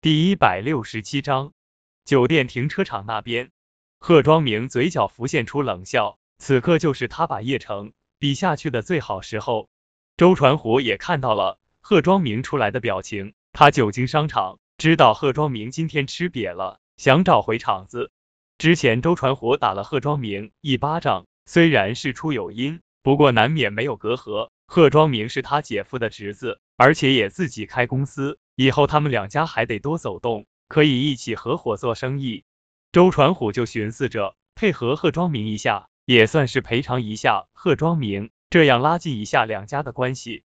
第一百六十七章，酒店停车场那边，贺庄明嘴角浮现出冷笑。此刻就是他把叶城比下去的最好时候。周传虎也看到了贺庄明出来的表情，他久经商场，知道贺庄明今天吃瘪了，想找回场子。之前周传虎打了贺庄明一巴掌，虽然事出有因，不过难免没有隔阂。贺庄明是他姐夫的侄子，而且也自己开公司。以后他们两家还得多走动，可以一起合伙做生意。周传虎就寻思着配合贺庄明一下，也算是赔偿一下贺庄明，这样拉近一下两家的关系。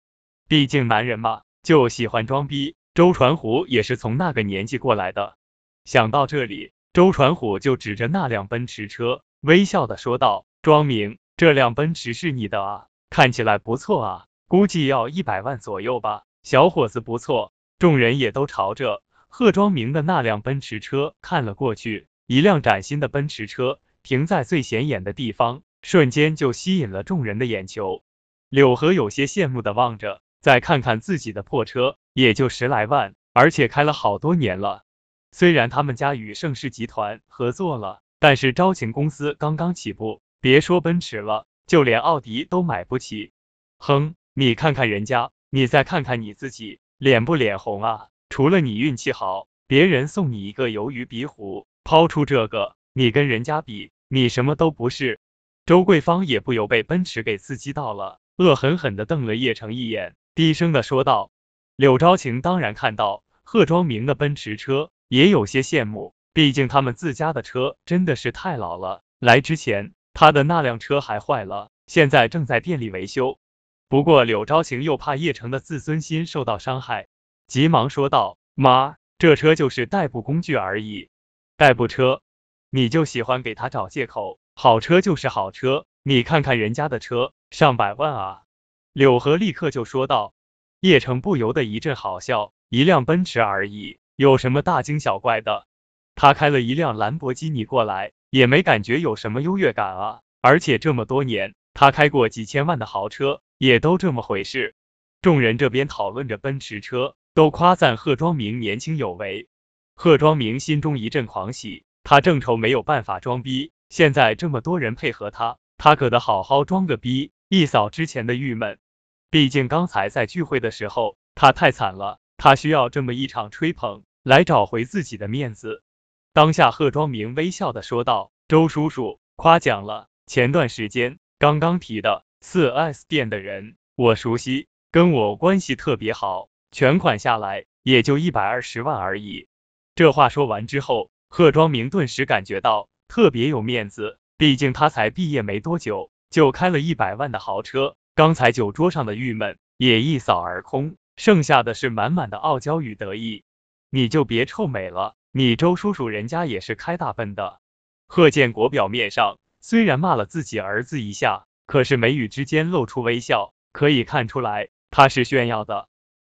毕竟男人嘛，就喜欢装逼。周传虎也是从那个年纪过来的。想到这里，周传虎就指着那辆奔驰车，微笑的说道：“庄明，这辆奔驰是你的啊？看起来不错啊，估计要一百万左右吧？小伙子不错。”众人也都朝着贺庄明的那辆奔驰车看了过去，一辆崭新的奔驰车停在最显眼的地方，瞬间就吸引了众人的眼球。柳河有些羡慕的望着，再看看自己的破车，也就十来万，而且开了好多年了。虽然他们家与盛世集团合作了，但是招晴公司刚刚起步，别说奔驰了，就连奥迪都买不起。哼，你看看人家，你再看看你自己。脸不脸红啊？除了你运气好，别人送你一个鱿鱼鼻虎，抛出这个，你跟人家比，你什么都不是。周桂芳也不由被奔驰给刺激到了，恶狠狠的瞪了叶城一眼，低声的说道。柳昭晴当然看到贺庄明的奔驰车，也有些羡慕，毕竟他们自家的车真的是太老了，来之前他的那辆车还坏了，现在正在店里维修。不过柳昭行又怕叶城的自尊心受到伤害，急忙说道：“妈，这车就是代步工具而已，代步车，你就喜欢给他找借口。好车就是好车，你看看人家的车，上百万啊！”柳河立刻就说道。叶城不由得一阵好笑，一辆奔驰而已，有什么大惊小怪的？他开了一辆兰博基尼过来，也没感觉有什么优越感啊！而且这么多年，他开过几千万的豪车。也都这么回事。众人这边讨论着奔驰车，都夸赞贺庄明年轻有为。贺庄明心中一阵狂喜，他正愁没有办法装逼，现在这么多人配合他，他可得好好装个逼，一扫之前的郁闷。毕竟刚才在聚会的时候，他太惨了，他需要这么一场吹捧来找回自己的面子。当下，贺庄明微笑的说道：“周叔叔，夸奖了。前段时间刚刚提的。”四 S 店的人我熟悉，跟我关系特别好，全款下来也就一百二十万而已。这话说完之后，贺庄明顿时感觉到特别有面子，毕竟他才毕业没多久，就开了一百万的豪车，刚才酒桌上的郁闷也一扫而空，剩下的是满满的傲娇与得意。你就别臭美了，你周叔叔人家也是开大奔的。贺建国表面上虽然骂了自己儿子一下。可是眉宇之间露出微笑，可以看出来他是炫耀的。